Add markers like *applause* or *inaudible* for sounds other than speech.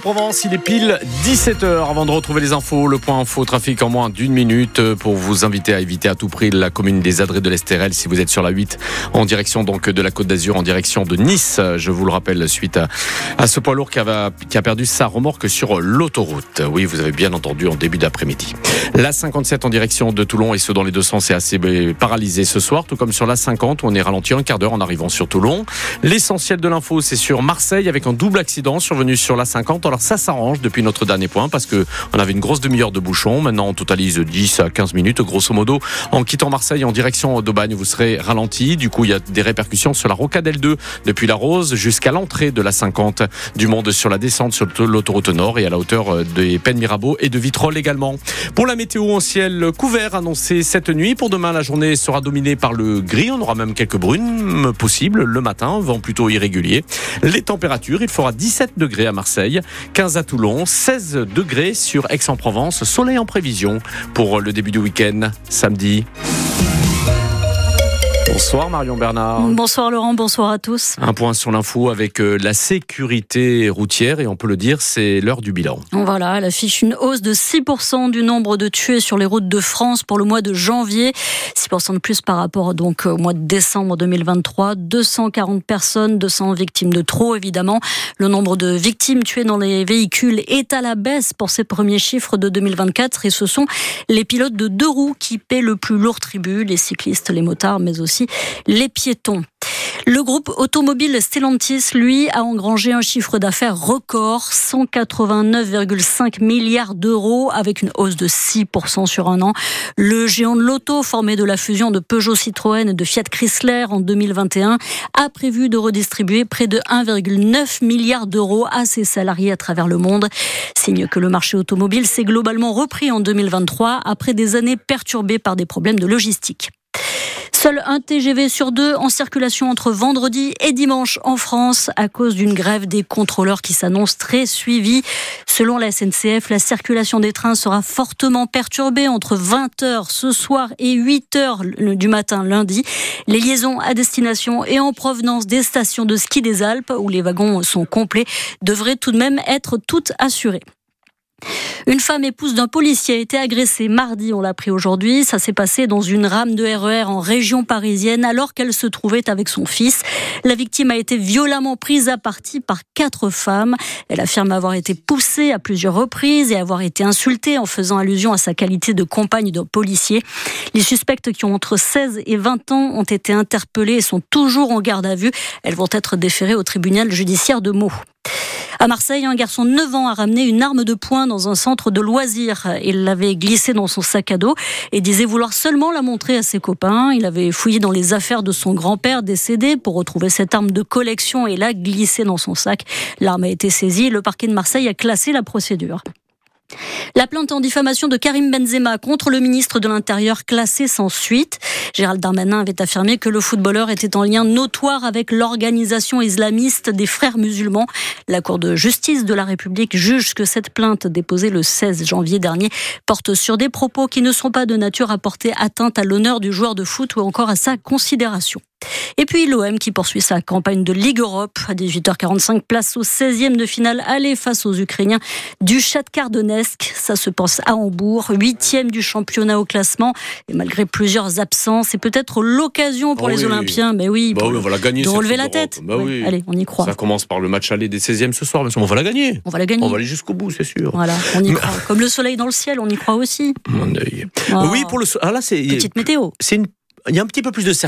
Provence, il est pile 17h avant de retrouver les infos, le point info trafic en moins d'une minute pour vous inviter à éviter à tout prix la commune des Adrets de l'Estérel si vous êtes sur la 8 en direction donc de la Côte d'Azur en direction de Nice. Je vous le rappelle suite à, ce poids lourd qui a, qui a perdu sa remorque sur l'autoroute. Oui, vous avez bien entendu en début d'après-midi. La 57 en direction de Toulon et ce dans les deux sens est assez paralysé ce soir, tout comme sur la 50 où on est ralenti un quart d'heure en arrivant sur Toulon. L'essentiel de l'info c'est sur Marseille avec un double accident survenu sur la 50. Alors ça s'arrange depuis notre dernier point parce que on avait une grosse demi-heure de bouchon. Maintenant on totalise 10 à 15 minutes grosso modo. En quittant Marseille en direction d'Aubagne, vous serez ralenti. Du coup il y a des répercussions sur la Rocadelle 2 depuis la Rose jusqu'à l'entrée de la 50. Du monde sur la descente sur l'autoroute nord et à la hauteur des Pennes Mirabeau et de Vitrolles également. Pour la météo en ciel couvert annoncé cette nuit. Pour demain la journée sera dominée par le gris. On aura même quelques brunes possibles le matin, vent plutôt irrégulier. Les températures, il fera 17 degrés à Marseille, 15 à Toulon, 16 degrés sur Aix-en-Provence, soleil en prévision pour le début du week-end samedi. Bonsoir Marion Bernard. Bonsoir Laurent, bonsoir à tous. Un point sur l'info avec euh, la sécurité routière et on peut le dire, c'est l'heure du bilan. Voilà, elle affiche une hausse de 6% du nombre de tués sur les routes de France pour le mois de janvier. 6% de plus par rapport donc au mois de décembre 2023. 240 personnes, 200 victimes de trop évidemment. Le nombre de victimes tuées dans les véhicules est à la baisse pour ces premiers chiffres de 2024 et ce sont les pilotes de deux roues qui paient le plus lourd tribut, les cyclistes, les motards mais aussi les piétons. Le groupe automobile Stellantis, lui, a engrangé un chiffre d'affaires record, 189,5 milliards d'euros, avec une hausse de 6% sur un an. Le géant de l'auto, formé de la fusion de Peugeot Citroën et de Fiat Chrysler en 2021, a prévu de redistribuer près de 1,9 milliard d'euros à ses salariés à travers le monde. Signe que le marché automobile s'est globalement repris en 2023 après des années perturbées par des problèmes de logistique. Seul un TGV sur deux en circulation entre vendredi et dimanche en France à cause d'une grève des contrôleurs qui s'annonce très suivie. Selon la SNCF, la circulation des trains sera fortement perturbée entre 20h ce soir et 8h du matin lundi. Les liaisons à destination et en provenance des stations de ski des Alpes, où les wagons sont complets, devraient tout de même être toutes assurées. Une femme épouse d'un policier a été agressée mardi, on l'a appris aujourd'hui. Ça s'est passé dans une rame de RER e en région parisienne alors qu'elle se trouvait avec son fils. La victime a été violemment prise à partie par quatre femmes. Elle affirme avoir été poussée à plusieurs reprises et avoir été insultée en faisant allusion à sa qualité de compagne de policier. Les suspectes qui ont entre 16 et 20 ans ont été interpellés et sont toujours en garde à vue. Elles vont être déférées au tribunal judiciaire de Meaux. À Marseille, un garçon de 9 ans a ramené une arme de poing dans un centre de loisirs. Il l'avait glissée dans son sac à dos et disait vouloir seulement la montrer à ses copains. Il avait fouillé dans les affaires de son grand-père décédé pour retrouver cette arme de collection et l'a glissée dans son sac. L'arme a été saisie. Le parquet de Marseille a classé la procédure. La plainte en diffamation de Karim Benzema contre le ministre de l'Intérieur classée sans suite. Gérald Darmanin avait affirmé que le footballeur était en lien notoire avec l'organisation islamiste des frères musulmans. La Cour de justice de la République juge que cette plainte déposée le 16 janvier dernier porte sur des propos qui ne sont pas de nature à porter atteinte à l'honneur du joueur de foot ou encore à sa considération. Et puis l'OM qui poursuit sa campagne de Ligue Europe. À 18h45, place au 16e de finale aller face aux Ukrainiens du Shakhtar Donetsk. Ça se passe à Hambourg, 8e du championnat au classement. Et malgré plusieurs absences, c'est peut-être l'occasion pour oh les Olympiens, mais oui, bah on va la gagner, de relever la tête. Bah allez, on y croit. Ça commence par le match aller des 16e ce soir, mais on va la gagner. On va la gagner. On va aller jusqu'au bout, c'est sûr. Voilà, on y *laughs* croit. Comme le soleil dans le ciel, on y croit aussi. Mon œil. Oui, pour le. Ah là, c'est. Petite météo. C'est une il y a un petit peu plus de certitude